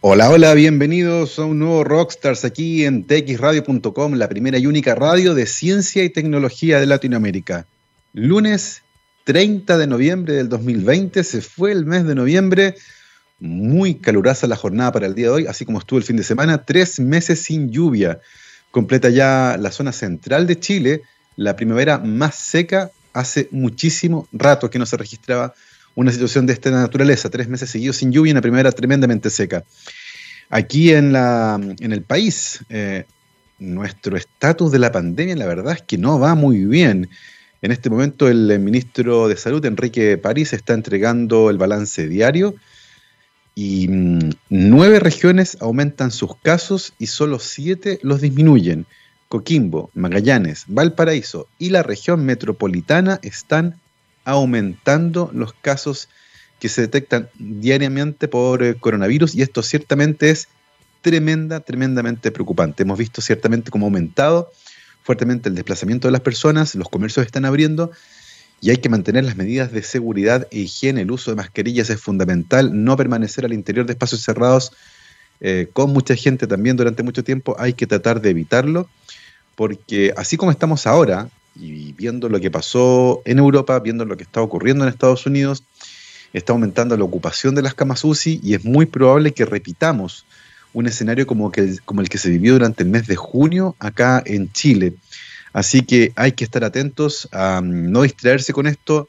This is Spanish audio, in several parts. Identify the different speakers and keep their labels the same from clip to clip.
Speaker 1: Hola, hola, bienvenidos a un nuevo Rockstars aquí en txradio.com, la primera y única radio de ciencia y tecnología de Latinoamérica. Lunes 30 de noviembre del 2020, se fue el mes de noviembre, muy calurosa la jornada para el día de hoy, así como estuvo el fin de semana, tres meses sin lluvia. Completa ya la zona central de Chile, la primavera más seca hace muchísimo rato que no se registraba una situación de esta naturaleza, tres meses seguidos sin lluvia y una primavera tremendamente seca. Aquí en, la, en el país, eh, nuestro estatus de la pandemia, la verdad es que no va muy bien. En este momento el ministro de Salud, Enrique París, está entregando el balance diario y mm, nueve regiones aumentan sus casos y solo siete los disminuyen. Coquimbo, Magallanes, Valparaíso y la región metropolitana están aumentando los casos que se detectan diariamente por eh, coronavirus y esto ciertamente es tremenda, tremendamente preocupante. Hemos visto ciertamente cómo ha aumentado fuertemente el desplazamiento de las personas, los comercios están abriendo y hay que mantener las medidas de seguridad e higiene. El uso de mascarillas es fundamental, no permanecer al interior de espacios cerrados eh, con mucha gente también durante mucho tiempo, hay que tratar de evitarlo, porque así como estamos ahora, y viendo lo que pasó en Europa, viendo lo que está ocurriendo en Estados Unidos, está aumentando la ocupación de las camas UCI y es muy probable que repitamos un escenario como, el que se vivió durante el mes de junio acá en Chile. Así que hay que estar atentos a mm, no distraerse con esto,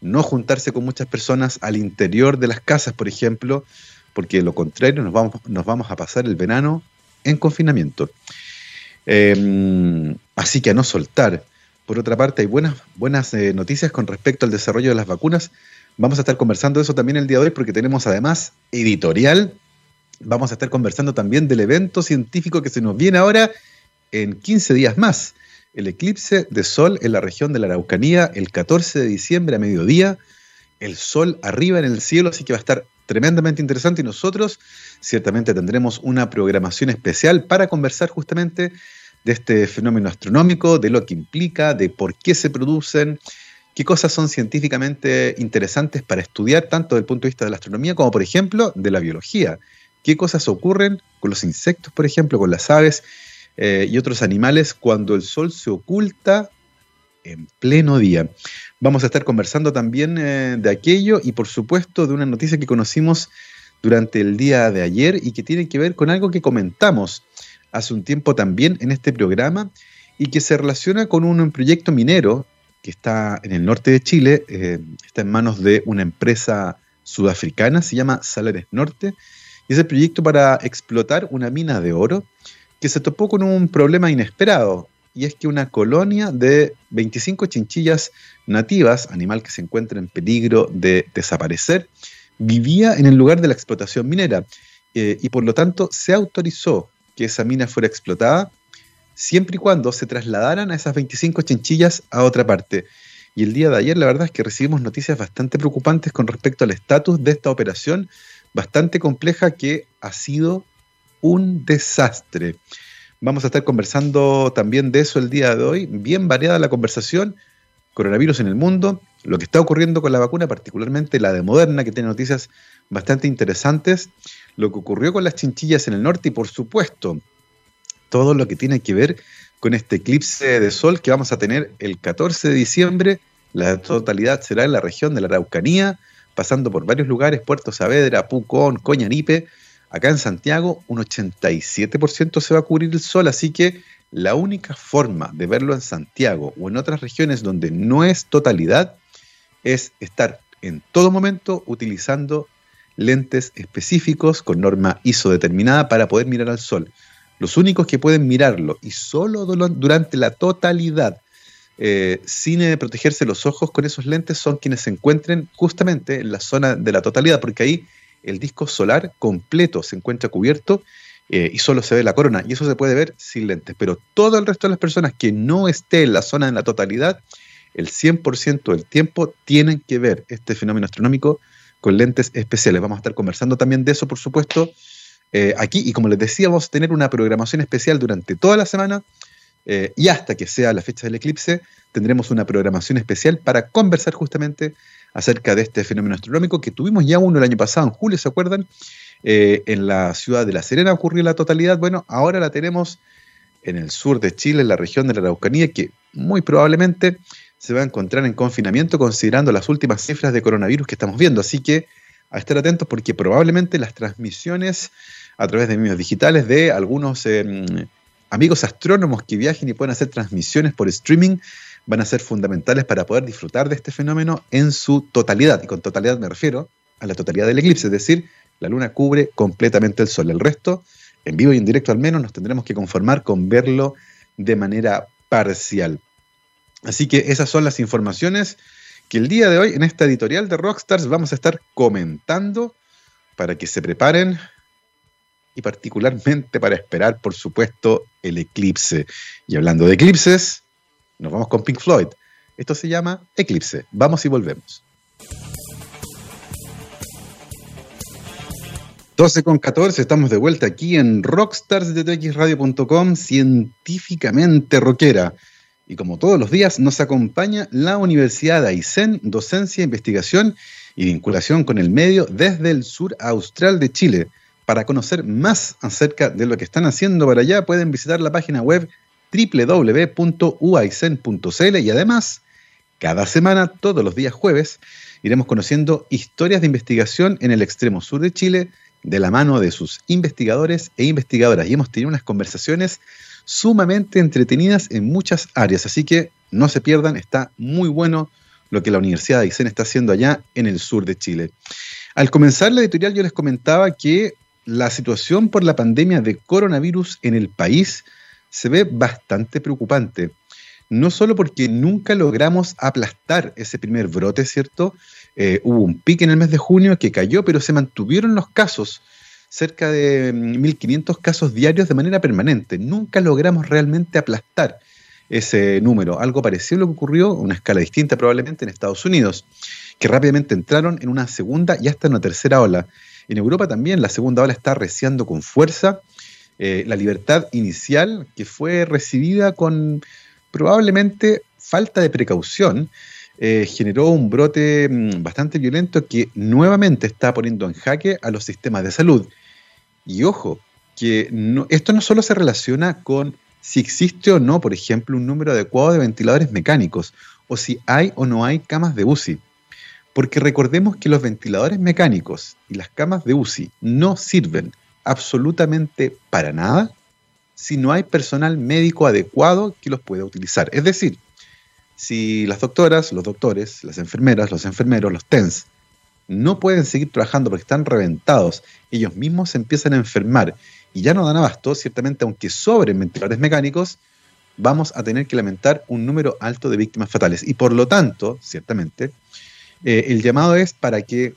Speaker 1: no juntarse con muchas personas al interior de las casas, por ejemplo, porque de lo contrario nos vamos, nos vamos a pasar el verano en confinamiento. Em, así que a no soltar. Por otra parte, hay buenas, buenas eh, noticias con respecto al desarrollo de las vacunas. Vamos a estar conversando de eso también el día de hoy porque tenemos además editorial. Vamos a estar conversando también del evento científico que se nos viene ahora en 15 días más. El eclipse de sol en la región de la Araucanía el 14 de diciembre a mediodía. El sol arriba en el cielo, así que va a estar tremendamente interesante y nosotros ciertamente tendremos una programación especial para conversar justamente de este fenómeno astronómico, de lo que implica, de por qué se producen, qué cosas son científicamente interesantes para estudiar, tanto desde el punto de vista de la astronomía como, por ejemplo, de la biología. ¿Qué cosas ocurren con los insectos, por ejemplo, con las aves eh, y otros animales cuando el sol se oculta en pleno día? Vamos a estar conversando también eh, de aquello y, por supuesto, de una noticia que conocimos durante el día de ayer y que tiene que ver con algo que comentamos hace un tiempo también en este programa y que se relaciona con un proyecto minero que está en el norte de Chile, eh, está en manos de una empresa sudafricana, se llama Salares Norte, y es el proyecto para explotar una mina de oro que se topó con un problema inesperado, y es que una colonia de 25 chinchillas nativas, animal que se encuentra en peligro de desaparecer, vivía en el lugar de la explotación minera, eh, y por lo tanto se autorizó que esa mina fuera explotada, siempre y cuando se trasladaran a esas 25 chinchillas a otra parte. Y el día de ayer la verdad es que recibimos noticias bastante preocupantes con respecto al estatus de esta operación, bastante compleja que ha sido un desastre. Vamos a estar conversando también de eso el día de hoy, bien variada la conversación, coronavirus en el mundo, lo que está ocurriendo con la vacuna, particularmente la de Moderna, que tiene noticias bastante interesantes, lo que ocurrió con las chinchillas en el norte y por supuesto todo lo que tiene que ver con este eclipse de sol que vamos a tener el 14 de diciembre. La totalidad será en la región de la Araucanía, pasando por varios lugares, Puerto Saavedra, Pucón, Coñaripe. Acá en Santiago un 87% se va a cubrir el sol, así que la única forma de verlo en Santiago o en otras regiones donde no es totalidad es estar en todo momento utilizando lentes específicos con norma ISO determinada para poder mirar al sol. Los únicos que pueden mirarlo y solo durante la totalidad, eh, sin eh, protegerse los ojos con esos lentes, son quienes se encuentren justamente en la zona de la totalidad, porque ahí el disco solar completo se encuentra cubierto eh, y solo se ve la corona, y eso se puede ver sin lentes. Pero todo el resto de las personas que no esté en la zona de la totalidad, el 100% del tiempo tienen que ver este fenómeno astronómico con lentes especiales. Vamos a estar conversando también de eso, por supuesto, eh, aquí. Y como les decía, vamos a tener una programación especial durante toda la semana eh, y hasta que sea la fecha del eclipse, tendremos una programación especial para conversar justamente acerca de este fenómeno astronómico que tuvimos ya uno el año pasado, en julio, ¿se acuerdan? Eh, en la ciudad de La Serena ocurrió la totalidad. Bueno, ahora la tenemos en el sur de Chile, en la región de la Araucanía, que muy probablemente se va a encontrar en confinamiento considerando las últimas cifras de coronavirus que estamos viendo. Así que a estar atentos porque probablemente las transmisiones a través de medios digitales de algunos em, amigos astrónomos que viajen y pueden hacer transmisiones por streaming van a ser fundamentales para poder disfrutar de este fenómeno en su totalidad. Y con totalidad me refiero a la totalidad del eclipse, es decir, la luna cubre completamente el sol. El resto, en vivo y en directo al menos, nos tendremos que conformar con verlo de manera parcial. Así que esas son las informaciones que el día de hoy en esta editorial de Rockstars vamos a estar comentando para que se preparen y particularmente para esperar, por supuesto, el eclipse. Y hablando de eclipses, nos vamos con Pink Floyd. Esto se llama Eclipse. Vamos y volvemos. 12 con 14, estamos de vuelta aquí en rockstarsdetxradio.com, científicamente rockera. Y como todos los días, nos acompaña la Universidad de Aysén, docencia, investigación y vinculación con el medio desde el sur austral de Chile. Para conocer más acerca de lo que están haciendo para allá, pueden visitar la página web www.uaisen.cl y además, cada semana, todos los días jueves, iremos conociendo historias de investigación en el extremo sur de Chile de la mano de sus investigadores e investigadoras. Y hemos tenido unas conversaciones sumamente entretenidas en muchas áreas. Así que no se pierdan, está muy bueno lo que la Universidad de Aysén está haciendo allá en el sur de Chile. Al comenzar la editorial yo les comentaba que la situación por la pandemia de coronavirus en el país se ve bastante preocupante. No solo porque nunca logramos aplastar ese primer brote, ¿cierto? Eh, hubo un pique en el mes de junio que cayó, pero se mantuvieron los casos, cerca de 1.500 mm, casos diarios de manera permanente. Nunca logramos realmente aplastar ese número. Algo parecido a lo que ocurrió, una escala distinta probablemente en Estados Unidos, que rápidamente entraron en una segunda y hasta en una tercera ola. En Europa también la segunda ola está reciando con fuerza eh, la libertad inicial que fue recibida con probablemente falta de precaución, eh, generó un brote mm, bastante violento que nuevamente está poniendo en jaque a los sistemas de salud. Y ojo, que esto no solo se relaciona con si existe o no, por ejemplo, un número adecuado de ventiladores mecánicos, o si hay o no hay camas de UCI. Porque recordemos que los ventiladores mecánicos y las camas de UCI no sirven absolutamente para nada si no hay personal médico adecuado que los pueda utilizar. Es decir, si las doctoras, los doctores, las enfermeras, los enfermeros, los TENS, no pueden seguir trabajando porque están reventados, ellos mismos se empiezan a enfermar y ya no dan abasto, ciertamente aunque sobren ventiladores mecánicos, vamos a tener que lamentar un número alto de víctimas fatales. Y por lo tanto, ciertamente, eh, el llamado es para que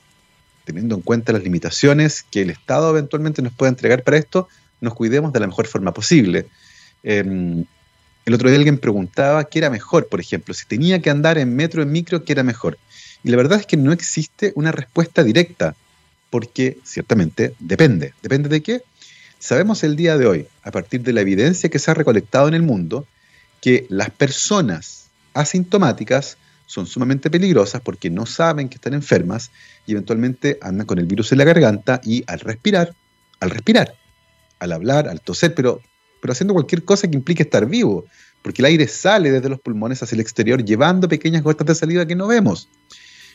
Speaker 1: teniendo en cuenta las limitaciones que el Estado eventualmente nos pueda entregar para esto, nos cuidemos de la mejor forma posible. Em, el otro día alguien preguntaba qué era mejor, por ejemplo, si tenía que andar en metro, en micro, qué era mejor. Y la verdad es que no existe una respuesta directa, porque ciertamente depende. ¿Depende de qué? Sabemos el día de hoy, a partir de la evidencia que se ha recolectado en el mundo, que las personas asintomáticas son sumamente peligrosas porque no saben que están enfermas y eventualmente andan con el virus en la garganta y al respirar, al respirar, al hablar, al toser, pero, pero haciendo cualquier cosa que implique estar vivo, porque el aire sale desde los pulmones hacia el exterior llevando pequeñas gotas de salida que no vemos.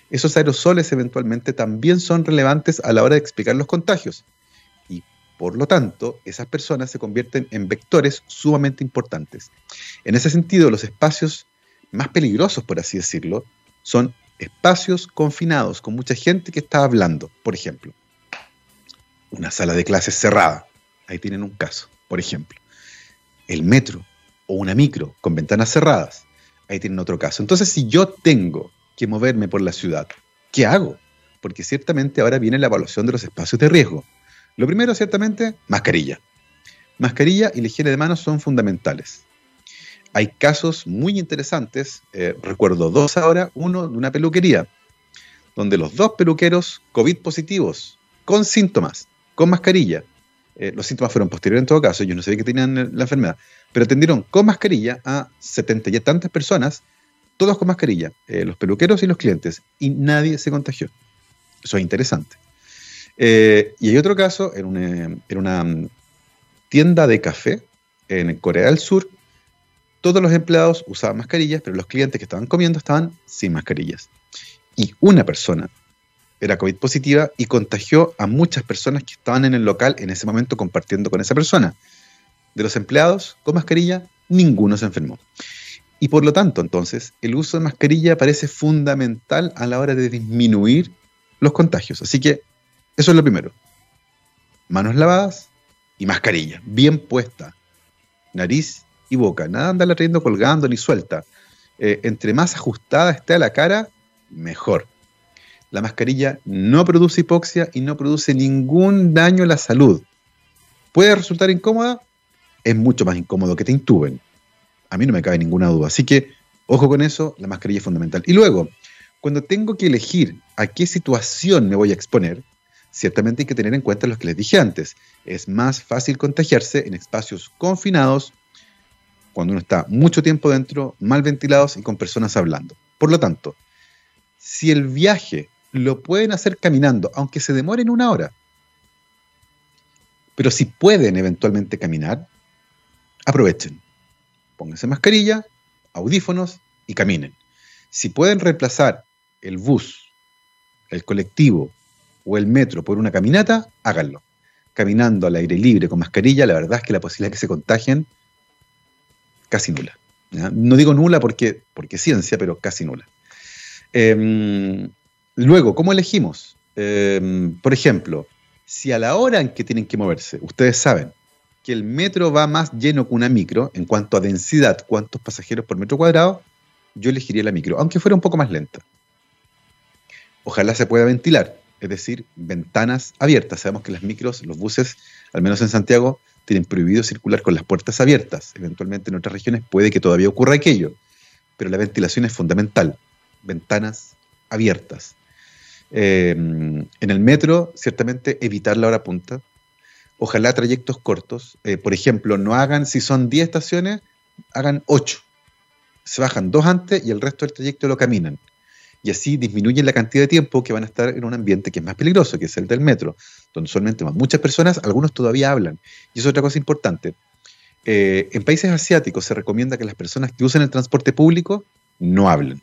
Speaker 1: Esos aerosoles eventualmente también son relevantes a la hora de explicar los contagios. Y por lo tanto, esas personas se convierten en vectores sumamente importantes. En ese sentido, los espacios más peligrosos, por así decirlo, son espacios confinados con mucha gente que está hablando. Por ejemplo, una sala de clases cerrada. Ahí tienen un caso, por ejemplo. El metro o una micro con ventanas cerradas. Ahí tienen otro caso. Entonces, si yo tengo que moverme por la ciudad, ¿qué hago? Porque ciertamente ahora viene la evaluación de los espacios de riesgo. Lo primero, ciertamente, mascarilla. Mascarilla y la de manos son fundamentales hay casos muy interesantes, eh, recuerdo dos ahora, uno de una peluquería, donde los dos peluqueros COVID positivos, con síntomas, con mascarilla, eh, los síntomas fueron posteriores en todo caso, ellos no sabían que tenían la enfermedad, pero atendieron con mascarilla a 70 y tantas personas, todos con mascarilla, eh, los peluqueros y los clientes, y nadie se contagió. Eso es interesante. Eh, y hay otro caso en una, en una tienda de café en Corea del Sur. Todos los empleados usaban mascarillas, pero los clientes que estaban comiendo estaban sin mascarillas. Y una persona era COVID positiva y contagió a muchas personas que estaban en el local en ese momento compartiendo con esa persona. De los empleados con mascarilla, ninguno se enfermó. Y por lo tanto, entonces, el uso de mascarilla parece fundamental a la hora de disminuir los contagios. Así que eso es lo primero. Manos lavadas y mascarilla, bien puesta. Nariz y boca. Nada andarla trayendo colgando ni suelta. Eh, entre más ajustada esté a la cara, mejor. La mascarilla no produce hipoxia y no produce ningún daño a la salud. ¿Puede resultar incómoda? Es mucho más incómodo que te intuben. A mí no me cabe ninguna duda. Así que, ojo con eso, la mascarilla es fundamental. Y luego, cuando tengo que elegir a qué situación me voy a exponer, ciertamente hay que tener en cuenta lo que les dije antes. Es más fácil contagiarse en espacios confinados, cuando uno está mucho tiempo dentro, mal ventilados y con personas hablando. Por lo tanto, si el viaje lo pueden hacer caminando, aunque se demoren una hora, pero si pueden eventualmente caminar, aprovechen. Pónganse mascarilla, audífonos y caminen. Si pueden reemplazar el bus, el colectivo o el metro por una caminata, háganlo. Caminando al aire libre con mascarilla, la verdad es que la posibilidad de que se contagien casi nula. No digo nula porque, porque ciencia, pero casi nula. Em, luego, ¿cómo elegimos? Em, por ejemplo, si a la hora en que tienen que moverse, ustedes saben que el metro va más lleno que una micro en cuanto a densidad, cuántos pasajeros por metro cuadrado, yo elegiría la micro, aunque fuera un poco más lenta. Ojalá se pueda ventilar, es decir, ventanas abiertas. Sabemos que las micros, los buses, al menos en Santiago, tienen prohibido circular con las puertas abiertas. Eventualmente en otras regiones puede que todavía ocurra aquello, pero la ventilación es fundamental. Ventanas abiertas. Eh, en el metro, ciertamente evitar la hora punta. Ojalá trayectos cortos. Eh, por ejemplo, no hagan, si son 10 estaciones, hagan 8. Se bajan dos antes y el resto del trayecto lo caminan y así disminuyen la cantidad de tiempo que van a estar en un ambiente que es más peligroso, que es el del metro, donde solamente van muchas personas, algunos todavía hablan. Y eso es otra cosa importante. Eh, en países asiáticos se recomienda que las personas que usen el transporte público no hablen,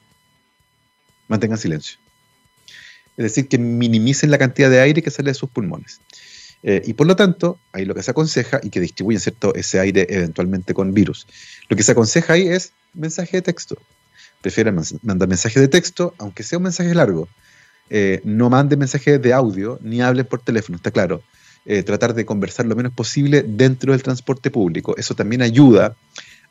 Speaker 1: mantengan silencio. Es decir, que minimicen la cantidad de aire que sale de sus pulmones. Eh, y por lo tanto, ahí lo que se aconseja y que distribuyen ¿cierto? ese aire eventualmente con virus. Lo que se aconseja ahí es mensaje de texto prefieren mandar mensajes de texto, aunque sea un mensaje largo. Eh, no manden mensajes de audio ni hablen por teléfono, está claro. Eh, tratar de conversar lo menos posible dentro del transporte público. Eso también ayuda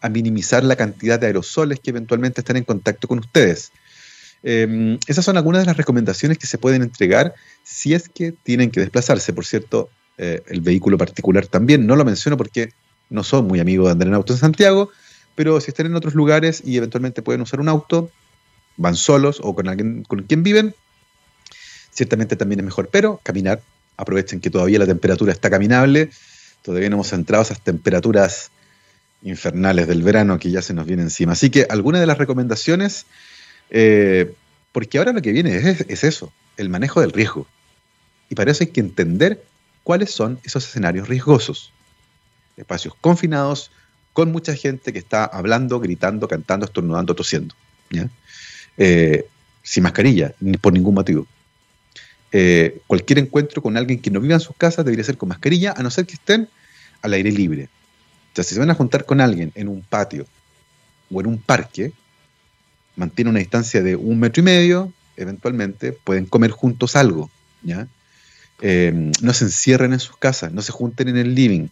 Speaker 1: a minimizar la cantidad de aerosoles que eventualmente están en contacto con ustedes. Em, esas son algunas de las recomendaciones que se pueden entregar si es que tienen que desplazarse. Por cierto, eh, el vehículo particular también, no lo menciono porque no soy muy amigo de andar en auto en Santiago, pero si están en otros lugares y eventualmente pueden usar un auto, van solos o con alguien con quien viven, ciertamente también es mejor, pero caminar, aprovechen que todavía la temperatura está caminable, todavía no hemos entrado a esas temperaturas infernales del verano que ya se nos viene encima. Así que algunas de las recomendaciones, eh, porque ahora lo que viene es, es eso, el manejo del riesgo. Y para eso hay que entender cuáles son esos escenarios riesgosos. Espacios confinados, con mucha gente que está hablando, gritando, cantando, estornudando, tosiendo. Eh, sin mascarilla, ni por ningún motivo. Eh, cualquier encuentro con alguien que no viva en sus casas debería ser con mascarilla, a no ser que estén al aire libre. O sea, si se van a juntar con alguien en un patio o en un parque, mantienen una distancia de un metro y medio, eventualmente pueden comer juntos algo. Eh, no se encierren en sus casas, no se junten en el living,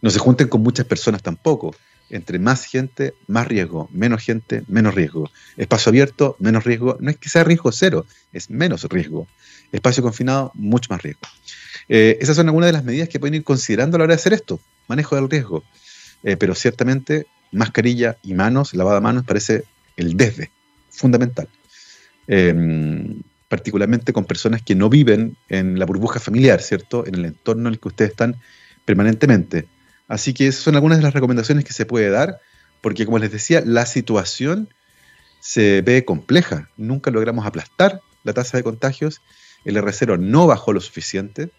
Speaker 1: no se junten con muchas personas tampoco. Entre más gente, más riesgo. Menos gente, menos riesgo. Espacio abierto, menos riesgo. No es que sea riesgo cero, es menos riesgo. Espacio confinado, mucho más riesgo. Eh, esas son algunas de las medidas que pueden ir considerando a la hora de hacer esto. Manejo del riesgo. Eh, pero ciertamente, mascarilla y manos, lavada de manos, parece el desde, fundamental. Particularmente con personas que no viven en la burbuja familiar, ¿cierto? En el entorno en el que ustedes están permanentemente. Así que esas son algunas de las recomendaciones que se puede dar, porque como les decía, la situación se ve compleja. Nunca logramos aplastar la tasa de contagios el R0 no bajó lo suficiente.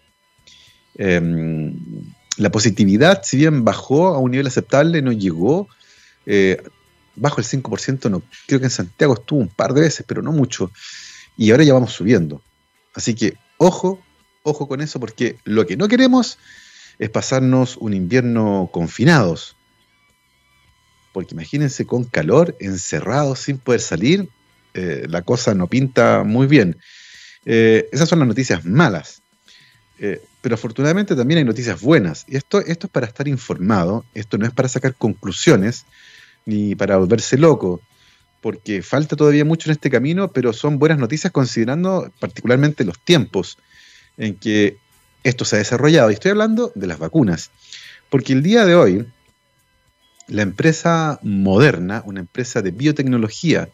Speaker 1: Em, la positividad, si bien bajó a un nivel aceptable, no llegó eh, bajo el 5%, no, creo que en Santiago estuvo un par de veces, pero no mucho. Y ahora ya vamos subiendo. Así que ojo, ojo con eso, porque lo que no queremos es pasarnos un invierno confinados. Porque imagínense con calor, encerrados, sin poder salir, eh, la cosa no pinta muy bien. Eh, esas son las noticias malas. Eh, pero afortunadamente también hay noticias buenas. Y esto, esto es para estar informado, esto no es para sacar conclusiones ni para volverse loco, porque falta todavía mucho en este camino, pero son buenas noticias considerando particularmente los tiempos en que esto se ha desarrollado. Y estoy hablando de las vacunas, porque el día de hoy la empresa Moderna, una empresa de biotecnología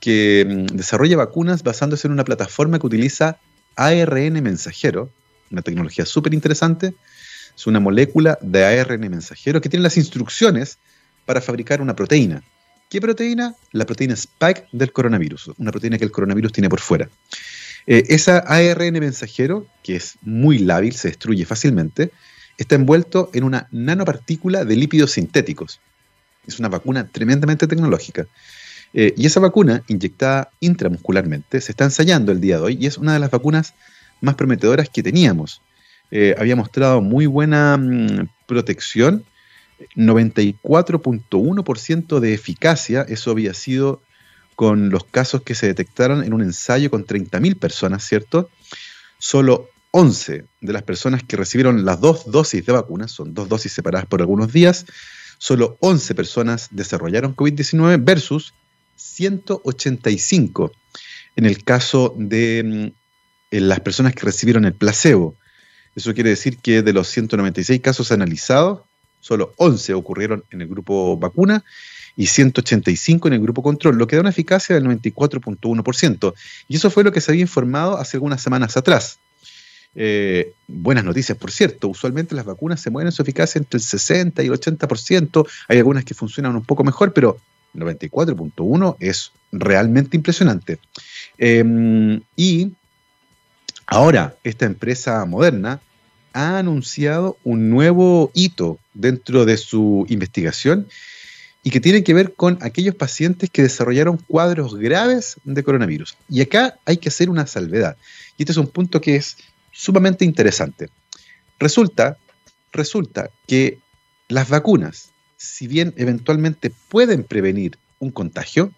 Speaker 1: que mm, desarrolla vacunas basándose en una plataforma que utiliza ARN mensajero, una tecnología súper interesante. Es una molécula de ARN mensajero que tiene las instrucciones para fabricar una proteína. ¿Qué proteína? La proteína spike del coronavirus, una proteína que el coronavirus tiene por fuera. Eh, esa ARN mensajero, que es muy lábil, se destruye fácilmente, está envuelto en una nanopartícula de lípidos sintéticos. Es una vacuna tremendamente tecnológica. Eh, y esa vacuna, inyectada intramuscularmente, se está ensayando el día de hoy y es una de las vacunas más prometedoras que teníamos. Eh, había mostrado muy buena mm, protección, 94.1% de eficacia, eso había sido con los casos que se detectaron en un ensayo con 30.000 personas, ¿cierto? Solo 11 de las personas que recibieron las dos dosis de vacunas, son dos dosis separadas por algunos días, solo 11 personas desarrollaron COVID-19 versus 185 en el caso de mm, las personas que recibieron el placebo. Eso quiere decir que de los 196 casos analizados, solo 11 ocurrieron en el grupo vacuna y 185 en el grupo control, lo que da una eficacia del 94.1%. Y eso fue lo que se había informado hace algunas semanas atrás. Eh, buenas noticias, por cierto. Usualmente las vacunas se mueven en su eficacia entre el 60 y el 80%. Hay algunas que funcionan un poco mejor, pero 94.1 es realmente impresionante. Em, y ahora esta empresa moderna ha anunciado un nuevo hito dentro de su investigación y que tiene que ver con aquellos pacientes que desarrollaron cuadros graves de coronavirus. Y acá hay que hacer una salvedad. Y este es un punto que es sumamente interesante. Resulta, resulta que las vacunas si bien eventualmente pueden prevenir un contagio,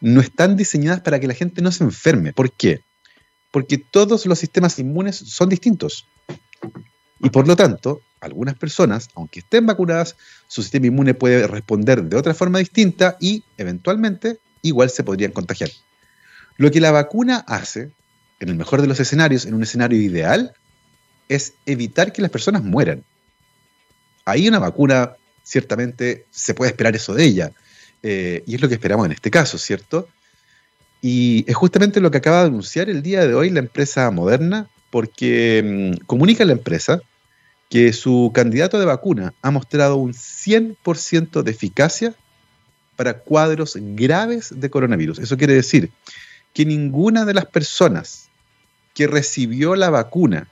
Speaker 1: no están diseñadas para que la gente no se enferme. ¿Por qué? Porque todos los sistemas inmunes son distintos. Y por lo tanto, algunas personas, aunque estén vacunadas, su sistema inmune puede responder de otra forma distinta y eventualmente igual se podrían contagiar. Lo que la vacuna hace, en el mejor de los escenarios, en un escenario ideal, es evitar que las personas mueran ahí una vacuna, ciertamente se puede esperar eso de ella. Eh, y es lo que esperamos en este caso, ¿cierto? Y es justamente lo que acaba de anunciar el día de hoy la empresa Moderna, porque mm, comunica la empresa que su candidato de vacuna ha mostrado un 100% de eficacia para cuadros graves de coronavirus. Eso quiere decir que ninguna de las personas que recibió la vacuna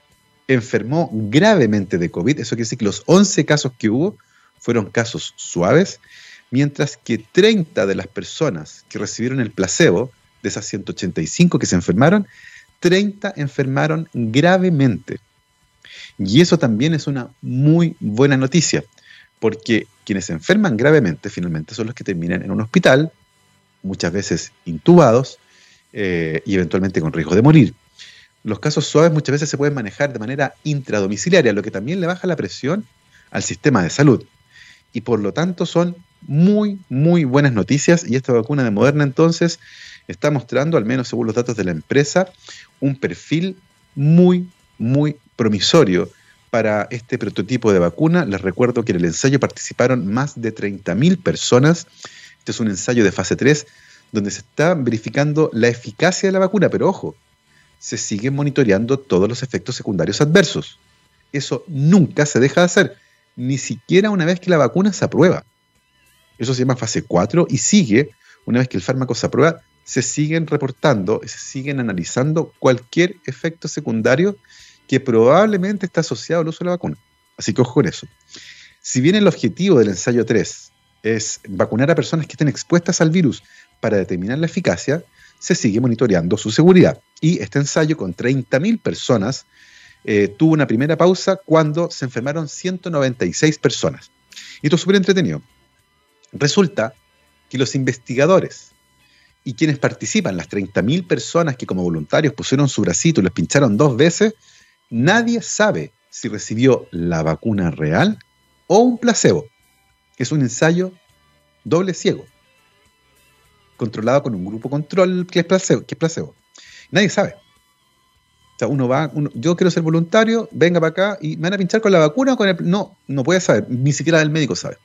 Speaker 1: enfermó gravemente de COVID. Eso quiere decir que los 11 casos que hubo fueron casos suaves, mientras que 30 de las personas que recibieron el placebo, de esas 185 que se enfermaron, 30 enfermaron gravemente. Y eso también es una muy buena noticia, porque quienes se enferman gravemente finalmente son los que terminan en un hospital, muchas veces intubados eh, y eventualmente con riesgo de morir. Los casos suaves muchas veces se pueden manejar de manera intradomiciliaria, lo que también le baja la presión al sistema de salud. Y por lo tanto son muy, muy buenas noticias y esta vacuna de Moderna entonces está mostrando, al menos según los datos de la empresa, un perfil muy, muy promisorio para este prototipo de vacuna. Les recuerdo que en el ensayo participaron más de 30.000 personas. Este es un ensayo de fase 3 donde se está verificando la eficacia de la vacuna, pero ojo, se siguen monitoreando todos los efectos secundarios adversos. Eso nunca se deja de hacer, ni siquiera una vez que la vacuna se aprueba. Eso se llama fase 4 y sigue, una vez que el fármaco se aprueba, se siguen reportando, se siguen analizando cualquier efecto secundario que probablemente está asociado al uso de la vacuna. Así que ojo con eso. Si bien el objetivo del ensayo 3 es vacunar a personas que estén expuestas al virus para determinar la eficacia, se sigue monitoreando su seguridad. Y este ensayo con 30.000 personas eh, tuvo una primera pausa cuando se enfermaron 196 personas. Y esto es súper entretenido. Resulta que los investigadores y quienes participan, las 30.000 personas que como voluntarios pusieron su bracito y les pincharon dos veces, nadie sabe si recibió la vacuna real o un placebo. Es un ensayo doble ciego, controlado con un grupo control que es placebo. Que es placebo. Nadie sabe. O sea, uno va, yo quiero ser voluntario, venga para acá y me van a pinchar con la vacuna o con el... No, no puede saber, ni siquiera el médico sabe.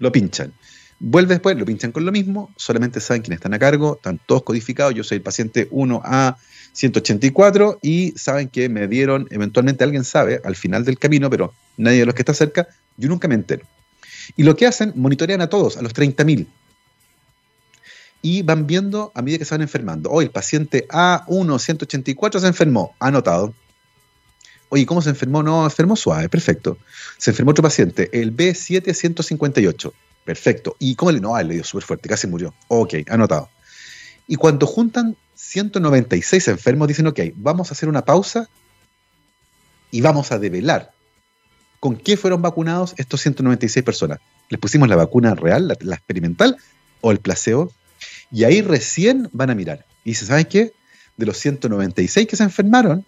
Speaker 1: Lo pinchan. Vuelve después, lo pinchan con lo mismo, solamente saben quiénes están a cargo, están todos codificados, yo soy el paciente 1A184 y saben que me dieron, eventualmente alguien sabe al final del camino, pero nadie de los que está cerca, yo nunca me entero. Y lo que hacen, monitorean a todos, a los 30.000. Y van viendo a medida que se van enfermando. Hoy el paciente A1-184 se enfermó, anotado. Oye, ¿cómo se enfermó? No, enfermó suave, perfecto. Se enfermó otro paciente, el B7-158, perfecto. ¿Y cómo le no? Ah, le dio súper fuerte, casi murió. Ok, anotado. Y cuando juntan 196 enfermos, dicen, ok, vamos a hacer una pausa y vamos a develar con qué fueron vacunados estos 196 personas. Les pusimos la vacuna real, la, experimental, o el placebo, y ahí recién van a mirar. Y se ¿saben qué? De los 196 que se enfermaron,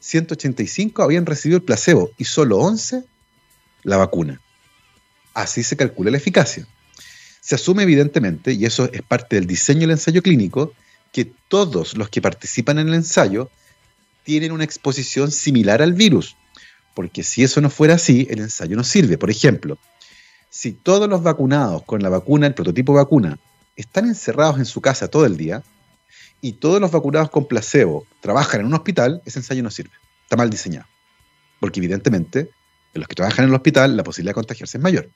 Speaker 1: 185 habían recibido el placebo y solo 11 la vacuna. Así se calcula la eficacia. Se asume evidentemente, y eso es parte del diseño del ensayo clínico, que todos los que participan en el ensayo tienen una exposición similar al virus porque si eso no fuera así, el ensayo no sirve. Por ejemplo, si todos los vacunados con la vacuna, el prototipo vacuna, están encerrados en su casa todo el día, y todos los vacunados con placebo trabajan en un hospital, ese ensayo no sirve. Está mal diseñado. Porque evidentemente, en los que trabajan en el hospital, la posibilidad de contagiarse es mayor.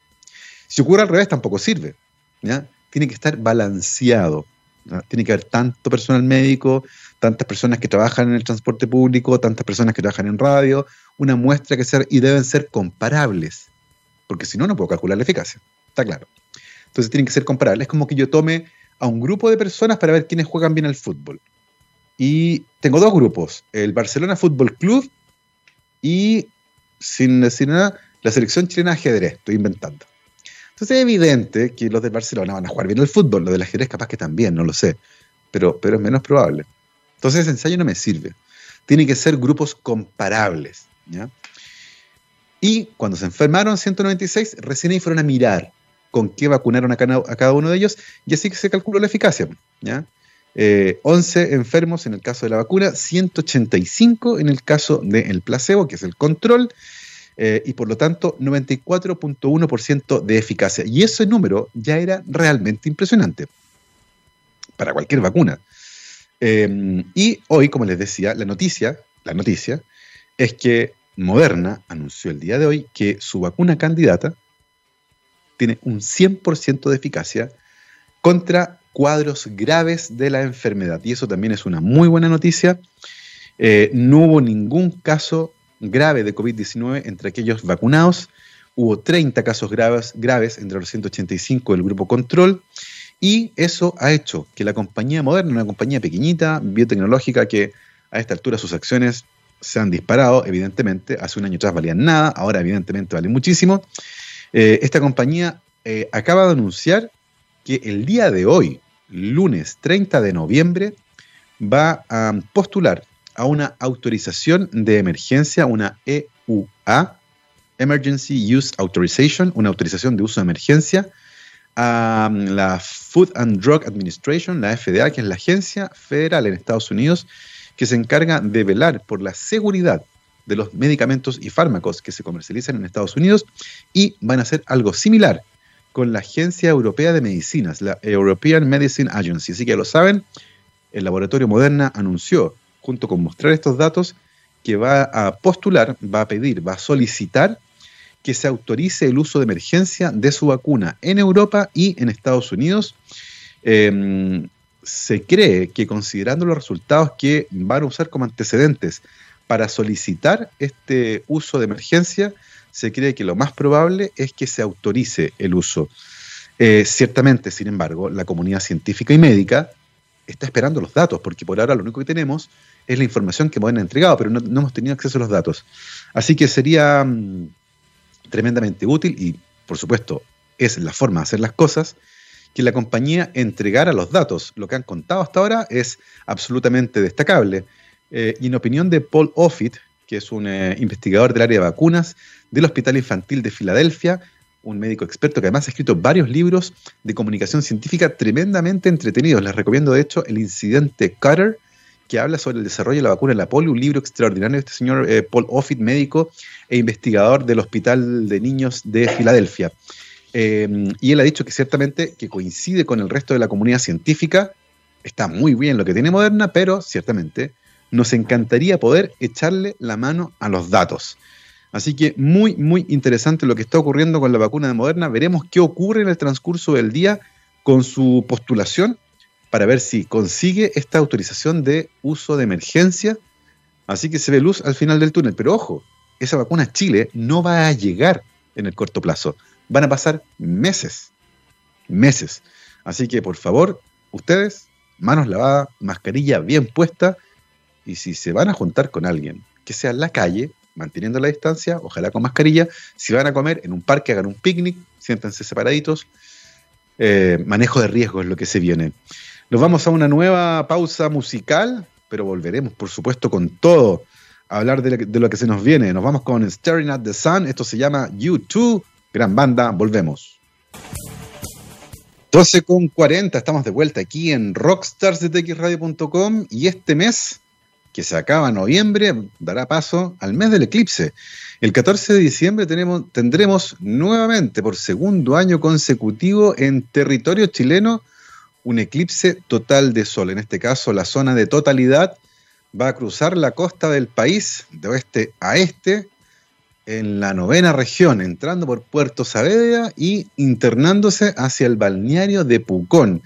Speaker 1: Si ocurre al revés, tampoco sirve. Tiene que estar balanceado. Tiene que haber tanto personal médico, tantas personas que trabajan en el transporte público, tantas personas que trabajan en radio, una muestra que ser y deben ser comparables, porque si no, no puedo calcular la eficacia, está claro. Entonces tienen que ser comparables. Es como que yo tome a un grupo de personas para ver quiénes juegan bien al fútbol. Y tengo dos grupos, el Barcelona Fútbol Club y, sin decir nada, la selección chilena de ajedrez, estoy inventando. Entonces es evidente que los de Barcelona van a jugar bien al fútbol, los del ajedrez capaz que también, no lo sé, pero, pero es menos probable. Entonces ese ensayo no me sirve. Tiene que ser grupos comparables. Y cuando se enfermaron 196, recién ahí fueron a mirar con qué vacunaron a cada, uno de ellos y así que se calculó la eficacia. ¿ya? 11 eh, enfermos en el caso de la vacuna, 185 en el caso del placebo, que es el control, eh, y por lo tanto 94.1% de eficacia. Y ese número ya era realmente impresionante para cualquier vacuna. Em, y hoy, como les decía, la noticia, la noticia es que Moderna anunció el día de hoy que su vacuna candidata tiene un 100% de eficacia contra cuadros graves de la enfermedad. Y eso también es una muy buena noticia. Eh, no hubo ningún caso grave de COVID-19 entre aquellos vacunados. Hubo 30 casos graves, graves entre los 185 del grupo control y eso ha hecho que la compañía moderna, una compañía pequeñita, biotecnológica, que a esta altura sus acciones se han disparado, evidentemente, hace un año atrás valían nada, ahora evidentemente valen muchísimo. Eh, esta compañía eh, acaba de anunciar que el día de hoy, lunes 30 de noviembre, va a postular a una autorización de emergencia, una EUA, Emergency Use Authorization, una autorización de uso de emergencia, a la Food and Drug Administration, la FDA, que es la agencia federal en Estados Unidos que se encarga de velar por la seguridad de los medicamentos y fármacos que se comercializan en Estados Unidos y van a hacer algo similar con la Agencia Europea de Medicinas, la European Medicine Agency. Así que ya lo saben, el laboratorio Moderna anunció, junto con mostrar estos datos, que va a postular, va a pedir, va a solicitar que se autorice el uso de emergencia de su vacuna en Europa y en Estados Unidos, em, se cree que considerando los resultados que van a usar como antecedentes para solicitar este uso de emergencia, se cree que lo más probable es que se autorice el uso. Eh, ciertamente, sin embargo, la comunidad científica y médica está esperando los datos, porque por ahora lo único que tenemos es la información que me han entregado, pero no, hemos tenido acceso a los datos. Así que sería mm, tremendamente útil y, por supuesto, es la forma de hacer las cosas, que la compañía entregara los datos. Lo que han contado hasta ahora es absolutamente destacable. Eh, y en opinión de Paul Offit, que es un eh, investigador del área de vacunas del Hospital Infantil de Filadelfia, un médico experto que además ha escrito varios libros de comunicación científica tremendamente entretenidos. Les recomiendo, de hecho, El incidente Cutter, que habla sobre el desarrollo de la vacuna de la polio, un libro extraordinario de este señor eh, Paul Offit, médico e investigador del Hospital de Niños de Filadelfia. Em, y él ha dicho que ciertamente que coincide con el resto de la comunidad científica, está muy bien lo que tiene Moderna, pero ciertamente nos encantaría poder echarle la mano a los datos. Así que muy, muy interesante lo que está ocurriendo con la vacuna de Moderna. Veremos qué ocurre en el transcurso del día con su postulación para ver si consigue esta autorización de uso de emergencia. Así que se ve luz al final del túnel. Pero ojo, esa vacuna Chile no va a llegar en el corto plazo. Van a pasar meses, meses. Así que por favor, ustedes, manos lavadas, mascarilla bien puesta. Y si se van a juntar con alguien, que sea en la calle, manteniendo la distancia, ojalá con mascarilla. Si van a comer en un parque, hagan un picnic, siéntense separaditos. Eh, manejo de riesgo es lo que se viene. Nos vamos a una nueva pausa musical, pero volveremos, por supuesto, con todo a hablar de, lo que se nos viene. Nos vamos con Staring at the Sun. Esto se llama U2. Gran banda. Volvemos. 12 con 40, estamos de vuelta aquí en rockstarsdetxradio.com y este mes que se acaba en noviembre, dará paso al mes del eclipse. El 14 de diciembre tendremos nuevamente, por segundo año consecutivo, en territorio chileno, un eclipse total de sol. En este caso, la zona de totalidad va a cruzar la costa del país de oeste a este en la novena región, entrando por Puerto Saavedra y internándose hacia el balneario de Pucón.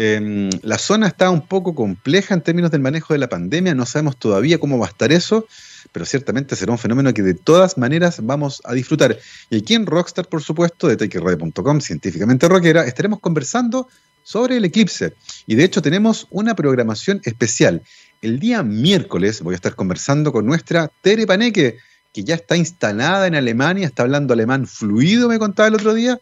Speaker 1: Em, la zona está un poco compleja en términos del manejo de la pandemia, no sabemos todavía cómo va a estar eso, pero ciertamente será un fenómeno que de todas maneras vamos a disfrutar. Y aquí en Rockstar, por supuesto, de TakeRadio.com, científicamente rockera, estaremos conversando sobre el eclipse. Y de hecho tenemos una programación especial. El día miércoles voy a estar conversando con nuestra Tere Paneque, que ya está instalada en Alemania, está hablando alemán fluido, me contaba el otro día,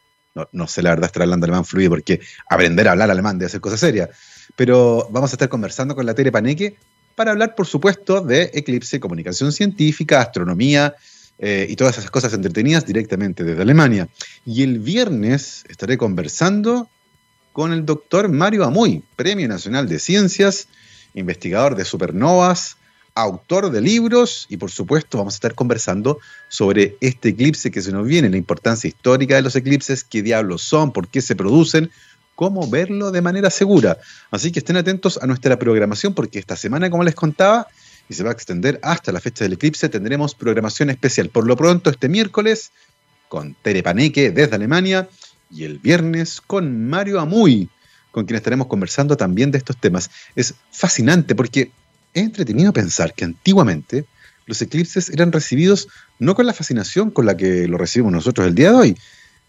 Speaker 1: no, sé la verdad estar hablando alemán fluido porque aprender a hablar alemán debe ser cosa seria. Pero vamos a estar conversando con la Tere Paneque para hablar, por supuesto, de eclipse, comunicación científica, astronomía eh, y todas esas cosas entretenidas directamente desde Alemania. Y el viernes estaré conversando con el doctor Mario Amuy, Premio Nacional de Ciencias, investigador de supernovas, autor de libros y por supuesto vamos a estar conversando sobre este eclipse que se nos viene, la importancia histórica de los eclipses, qué diablos son, por qué se producen, cómo verlo de manera segura. Así que estén atentos a nuestra programación porque esta semana, como les contaba, y se va a extender hasta la fecha del eclipse, tendremos programación especial. Por lo pronto, este miércoles con Tere Paneque desde Alemania y el viernes con Mario Amuy, con quien estaremos conversando también de estos temas. Es fascinante porque es entretenido pensar que antiguamente los eclipses eran recibidos no con la fascinación con la que lo recibimos nosotros el día de hoy,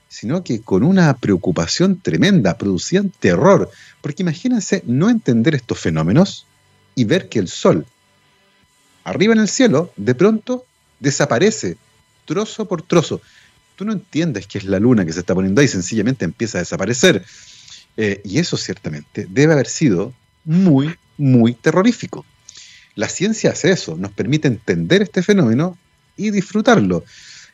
Speaker 1: sino que con una preocupación tremenda, producían terror, porque imagínense no entender estos fenómenos y ver que el sol, arriba en el cielo, de pronto desaparece, trozo por trozo. Tú no entiendes que es la luna que se está poniendo ahí, sencillamente empieza a desaparecer. Eh, y eso ciertamente debe haber sido muy, muy terrorífico. La ciencia hace eso, nos permite entender este fenómeno y disfrutarlo.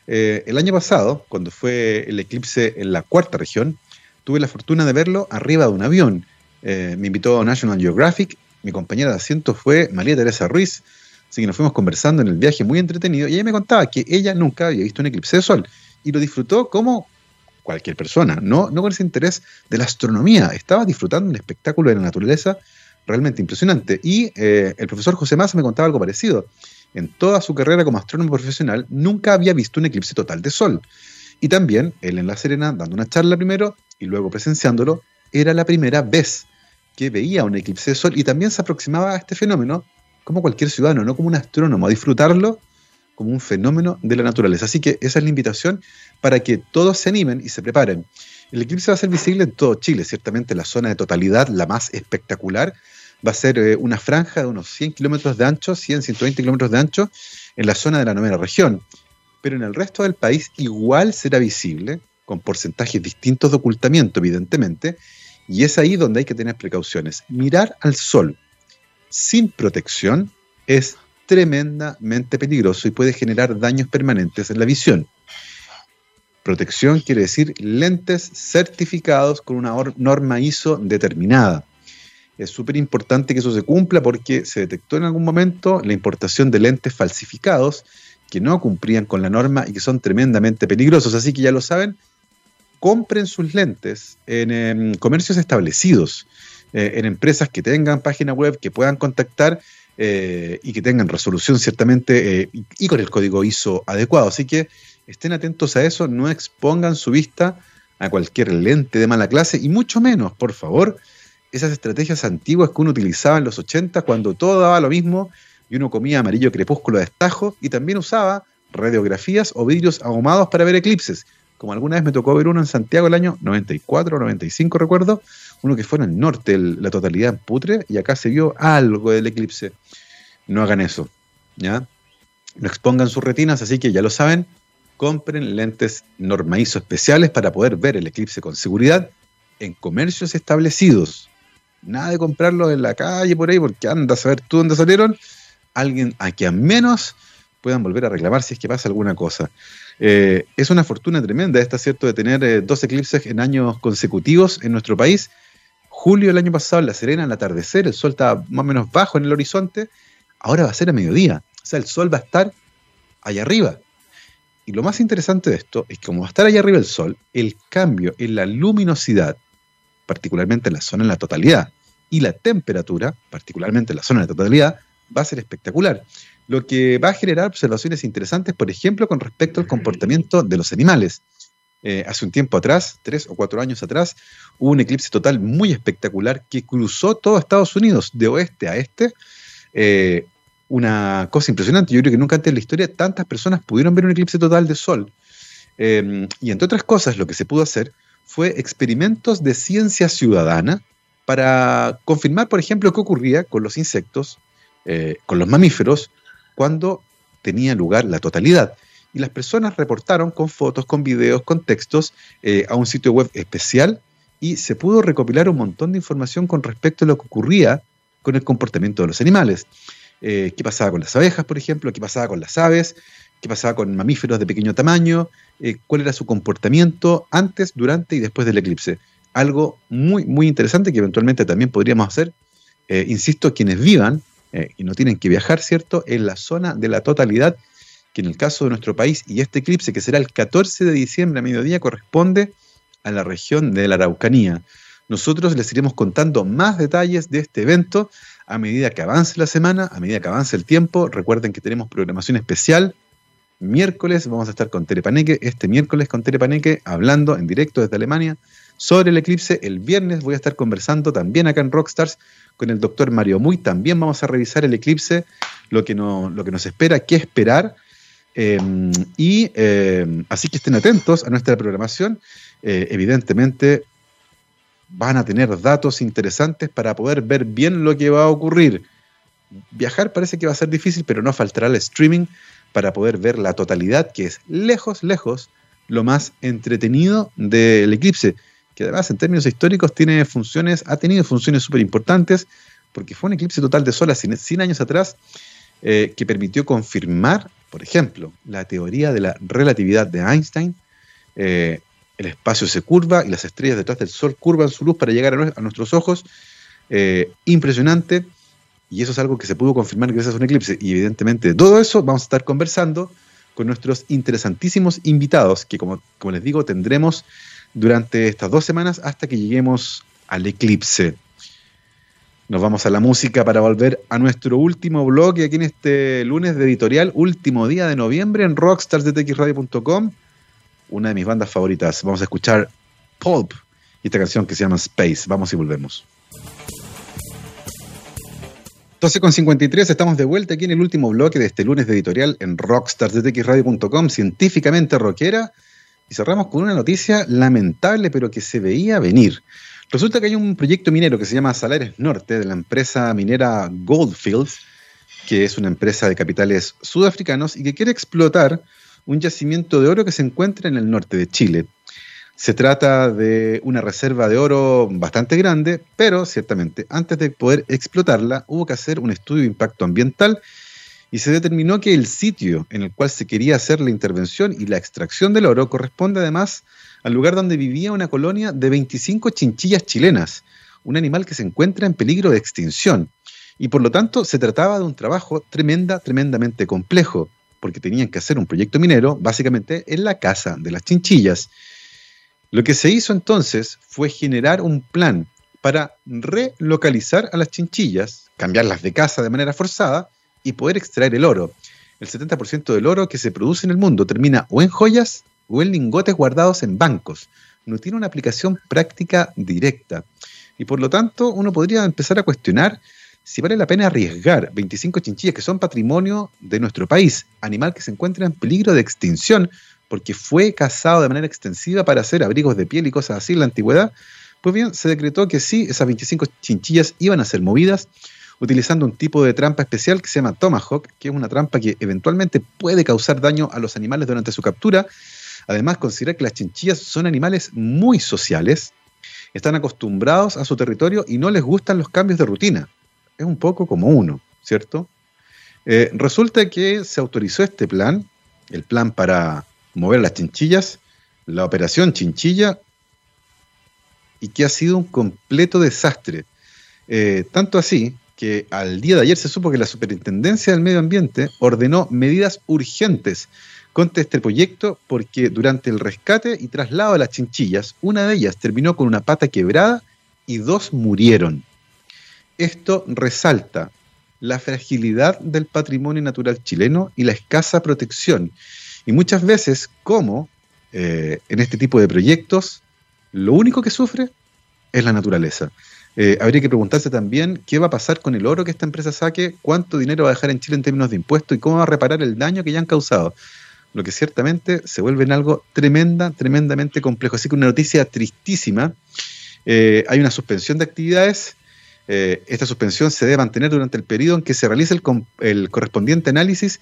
Speaker 1: Eh, el año pasado, cuando fue el eclipse en la cuarta región, tuve la fortuna de verlo arriba de un avión. Eh, me invitó National Geographic, mi compañera de asiento fue María Teresa Ruiz, así que nos fuimos conversando en el viaje muy entretenido y ella me contaba que ella nunca había visto un eclipse de sol y lo disfrutó como cualquier persona, no, no con ese interés de la astronomía, estaba disfrutando un espectáculo de la naturaleza realmente impresionante. Y eh, el profesor José Massa me contaba algo parecido. En toda su carrera como astrónomo profesional nunca había visto un eclipse total de sol. Y también él en La Serena, dando una charla primero y luego presenciándolo, era la primera vez que veía un eclipse de sol y también se aproximaba a este fenómeno como cualquier ciudadano, no como un astrónomo, a disfrutarlo como un fenómeno de la naturaleza. Así que esa es la invitación para que todos se animen y se preparen. El eclipse va a ser visible en todo Chile, ciertamente la zona de totalidad, la más espectacular, va a ser eh, una franja de unos 100 kilómetros de ancho, 100, 120 kilómetros de ancho, en la zona de la novena región. Pero en el resto del país igual será visible, con porcentajes distintos de ocultamiento, evidentemente, y es ahí donde hay que tener precauciones. Mirar al sol sin protección es tremendamente peligroso y puede generar daños permanentes en la visión. Protección quiere decir lentes certificados con una norma ISO determinada. Es súper importante que eso se cumpla porque se detectó en algún momento la importación de lentes falsificados que no cumplían con la norma y que son tremendamente peligrosos. Así que ya lo saben, compren sus lentes en, em, comercios establecidos, eh, en empresas que tengan página web, que puedan contactar eh, y que tengan resolución ciertamente eh, y, con el código ISO adecuado. Así que estén atentos a eso, no expongan su vista a cualquier lente de mala clase y mucho menos, por favor, esas estrategias antiguas que uno utilizaba en los 80 cuando todo daba lo mismo y uno comía amarillo crepúsculo de estajo y también usaba radiografías o vidrios ahumados para ver eclipses. Como alguna vez me tocó ver uno en Santiago el año 94 o 95, recuerdo, uno que fue en el norte, la totalidad putre, y acá se vio algo del eclipse. No hagan eso, ¿ya? No expongan sus retinas, así que ya lo saben, compren lentes normaizo especiales para poder ver el eclipse con seguridad en comercios establecidos. Nada de comprarlos en la calle por ahí, porque anda a saber tú dónde salieron. Alguien a al menos puedan volver a reclamar si es que pasa alguna cosa. Eh, es una fortuna tremenda, está cierto, de tener eh, dos eclipses en años consecutivos en nuestro país julio del año pasado La Serena, al atardecer, el sol estaba más o menos bajo en el horizonte, ahora va a ser a mediodía. O sea, el sol va a estar allá arriba. Y lo más interesante de esto es que como va a estar allá arriba el sol, el cambio en la luminosidad, particularmente en la zona en la totalidad, y la temperatura, particularmente en la zona en la totalidad, va a ser espectacular. Lo que va a generar observaciones interesantes, por ejemplo, con respecto al comportamiento de los animales. Eh, hace un tiempo atrás, tres o cuatro años atrás, hubo un eclipse total muy espectacular que cruzó todo Estados Unidos, de oeste a este. Eh, una cosa impresionante. Yo creo que nunca antes en la historia tantas personas pudieron ver un eclipse total de sol. Em, y entre otras cosas, lo que se pudo hacer fue experimentos de ciencia ciudadana para confirmar, por ejemplo, qué ocurría con los insectos, eh, con los mamíferos, cuando tenía lugar la totalidad. Y las personas reportaron con fotos, con videos, con textos eh, a un sitio web especial y se pudo recopilar un montón de información con respecto a lo que ocurría con el comportamiento de los animales. Eh, qué pasaba con las abejas, por ejemplo, qué pasaba con las aves, qué pasaba con mamíferos de pequeño tamaño, eh, cuál era su comportamiento antes, durante y después del eclipse. Algo muy, muy interesante que eventualmente también podríamos hacer, insisto, quienes vivan y no tienen que viajar, ¿cierto?, en la zona de la totalidad que en el caso de nuestro país y este eclipse, que será el 14 de diciembre a mediodía, corresponde a la región de la Araucanía. Nosotros les iremos contando más detalles de este evento a medida que avance la semana, a medida que avance el tiempo. Recuerden que tenemos programación especial. Miércoles vamos a estar con Terepaneque, este miércoles con Terepaneque, hablando en directo desde Alemania sobre el eclipse. El viernes voy a estar conversando también acá en Rockstars con el doctor Mario Muy. También vamos a revisar el eclipse, lo que, no, lo que nos espera, qué esperar Em, y em, así que estén atentos a nuestra programación. Eh, evidentemente van a tener datos interesantes para poder ver bien lo que va a ocurrir. Viajar parece que va a ser difícil, pero no faltará el streaming para poder ver la totalidad, que es lejos, lejos lo más entretenido del eclipse, que además en términos históricos tiene funciones, ha tenido funciones súper importantes, porque fue un eclipse total de sol hace 100 años atrás, eh, que permitió confirmar por ejemplo, la teoría de la relatividad de Einstein, eh, el espacio se curva y las estrellas detrás del Sol curvan su luz para llegar a, nuestros ojos. Eh, impresionante. Y eso es algo que se pudo confirmar gracias a un eclipse. Y evidentemente de todo eso vamos a estar conversando con nuestros interesantísimos invitados, que como, como les digo, tendremos durante estas dos semanas hasta que lleguemos al eclipse. Nos vamos a la música para volver a nuestro último bloque aquí en este lunes de editorial, último día de noviembre en rockstarsdetxradio.com. Una de mis bandas favoritas. Vamos a escuchar Pulp y esta canción que se llama Space. Vamos y volvemos. 12.53, estamos de vuelta aquí en el último bloque de este lunes de editorial en rockstarsdetxradio.com, científicamente rockera, y cerramos con una noticia lamentable pero que se veía venir. Resulta que hay un proyecto minero que se llama Salares Norte de la empresa minera Goldfields, que es una empresa de capitales sudafricanos y que quiere explotar un yacimiento de oro que se encuentra en el norte de Chile. Se trata de una reserva de oro bastante grande, pero ciertamente antes de poder explotarla hubo que hacer un estudio de impacto ambiental y se determinó que el sitio en el cual se quería hacer la intervención y la extracción del oro corresponde además al lugar donde vivía una colonia de 25 chinchillas chilenas, un animal que se encuentra en peligro de extinción. Y por lo tanto se trataba de un trabajo tremenda, tremendamente complejo, porque tenían que hacer un proyecto minero básicamente en la casa de las chinchillas. Lo que se hizo entonces fue generar un plan para relocalizar a las chinchillas, cambiarlas de casa de manera forzada y poder extraer el oro. El 70% del oro que se produce en el mundo termina o en joyas o en lingotes guardados en bancos. No tiene una aplicación práctica directa. Y por lo tanto, uno podría empezar a cuestionar si vale la pena arriesgar 25 chinchillas que son patrimonio de nuestro país, animal que se encuentra en peligro de extinción, porque fue cazado de manera extensiva para hacer abrigos de piel y cosas así en la antigüedad, pues bien, se decretó que sí, esas 25 chinchillas iban a ser movidas utilizando un tipo de trampa especial que se llama Tomahawk, que es una trampa que eventualmente puede causar daño a los animales durante su captura. Además, considera que las chinchillas son animales muy sociales, están acostumbrados a su territorio y no les gustan los cambios de rutina. Es un poco como uno, ¿cierto? Eh, resulta que se autorizó este plan, el plan para mover las chinchillas, la operación chinchilla, y que ha sido un completo desastre. Eh, tanto así que al día de ayer se supo que la Superintendencia del Medio Ambiente ordenó medidas urgentes contra este proyecto porque durante el rescate y traslado de las chinchillas, una de ellas terminó con una pata quebrada y dos murieron. Esto resalta la fragilidad del patrimonio natural chileno y la escasa protección y muchas veces, como eh, en este tipo de proyectos, lo único que sufre es la naturaleza. Eh, habría que preguntarse también qué va a pasar con el oro que esta empresa saque, cuánto dinero va a dejar en Chile en términos de impuestos y cómo va a reparar el daño que ya han causado. Lo que ciertamente se vuelve en algo tremenda, tremendamente complejo. Así que una noticia tristísima. Eh, hay una suspensión de actividades. esta suspensión se debe mantener durante el periodo en que se realice el, el correspondiente análisis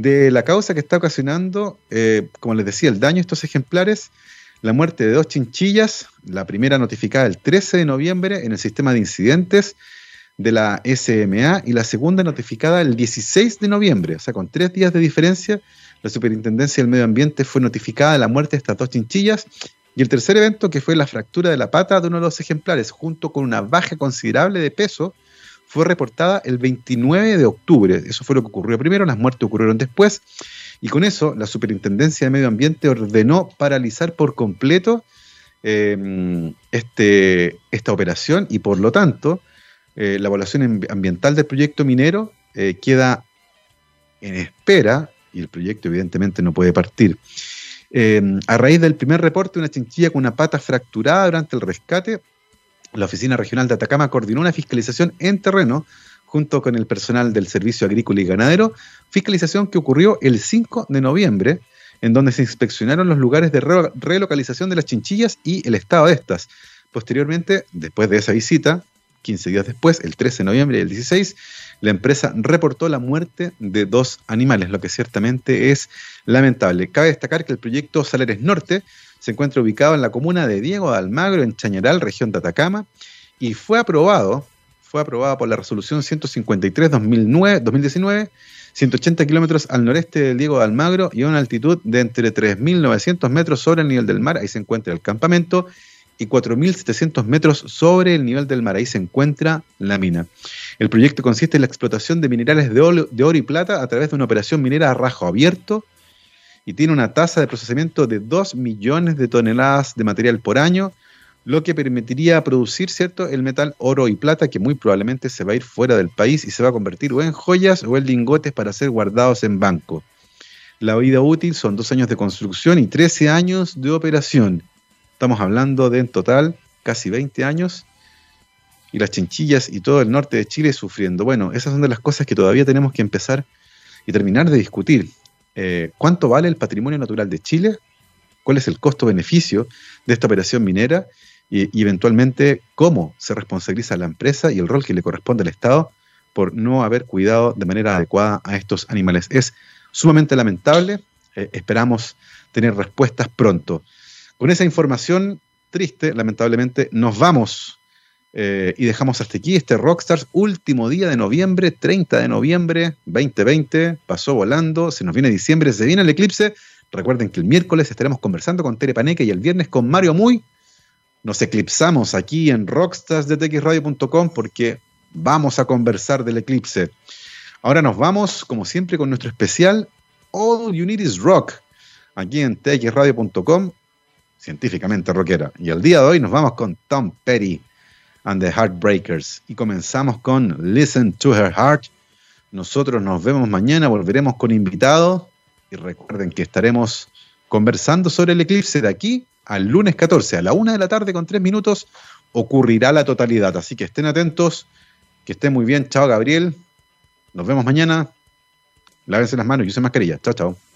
Speaker 1: de la causa que está ocasionando, eh, como les decía, el daño a estos ejemplares, la muerte de dos chinchillas, la primera notificada el 13 de noviembre en el sistema de incidentes de la SMA y la segunda notificada el 16 de noviembre, o sea, con tres días de diferencia, la Superintendencia del Medio Ambiente fue notificada de la muerte de estas dos chinchillas y el tercer evento, que fue la fractura de la pata de uno de los ejemplares, junto con una baja considerable de peso, fue reportada el 29 de octubre. Eso fue lo que ocurrió primero, las muertes ocurrieron después. Y con eso, la Superintendencia de Medio Ambiente ordenó paralizar por completo em, este, esta operación y por lo tanto, eh, la evaluación ambiental del proyecto minero eh, queda en espera y el proyecto evidentemente no puede partir. Em, a raíz del primer reporte, una chinchilla con una pata fracturada durante el rescate la Oficina Regional de Atacama coordinó una fiscalización en terreno junto con el personal del Servicio Agrícola y Ganadero, fiscalización que ocurrió el 5 de noviembre, en donde se inspeccionaron los lugares de relocalización de las chinchillas y el estado de estas. Posteriormente, después de esa visita, 15 días después, el 13 de noviembre y el 16, la empresa reportó la muerte de dos animales, lo que ciertamente es lamentable. Cabe destacar que el proyecto Salares Norte se encuentra ubicado en la comuna de Diego de Almagro, en Chañaral, región de Atacama, y fue aprobado, fue aprobado por la resolución 153-2019, 180 kilómetros al noreste del Diego de Almagro y a una altitud de entre 3.900 metros sobre el nivel del mar, ahí se encuentra el campamento, y 4.700 metros sobre el nivel del mar, ahí se encuentra la mina. El proyecto consiste en la explotación de minerales de oro, de oro y plata a través de una operación minera a rajo abierto, y tiene una tasa de procesamiento de 2 millones de toneladas de material por año, lo que permitiría producir, ¿cierto?, el metal oro y plata que muy probablemente se va a ir fuera del país y se va a convertir o en joyas o en lingotes para ser guardados en banco. La vida útil son dos años de construcción y 13 años de operación. Estamos hablando de en total casi 20 años y las chinchillas y todo el norte de Chile sufriendo. Bueno, esas son de las cosas que todavía tenemos que empezar y terminar de discutir. Eh, ¿Cuánto vale el patrimonio natural de Chile? ¿Cuál es el costo-beneficio de esta operación minera? Y, eventualmente cómo se responsabiliza la empresa y el rol que le corresponde al Estado por no haber cuidado de manera adecuada a estos animales. Es sumamente lamentable. Eh, esperamos tener respuestas pronto. Con esa información triste, lamentablemente, nos vamos eh, y dejamos hasta aquí este Rockstars último día de noviembre, 30 de noviembre 2020. Pasó volando, se nos viene diciembre, se viene el eclipse. Recuerden que el miércoles estaremos conversando con Tere Paneque y el viernes con Mario Muy. Nos eclipsamos aquí en rockstarsdetxradio.com porque vamos a conversar del eclipse. Ahora nos vamos, como siempre, con nuestro especial All You Need Is Rock, aquí en txradio.com, científicamente rockera. Y el día de hoy nos vamos con Tom Petty and the Heartbreakers. Y comenzamos con Listen to Her Heart. Nosotros nos vemos mañana, volveremos con invitados. Y recuerden que estaremos conversando sobre el eclipse de aquí al lunes 14, a la una de la tarde con tres minutos, ocurrirá la totalidad. Así que estén atentos, que estén muy bien. Chao, Gabriel. Nos vemos mañana. Lávense las manos y usen mascarilla. Chao, chao.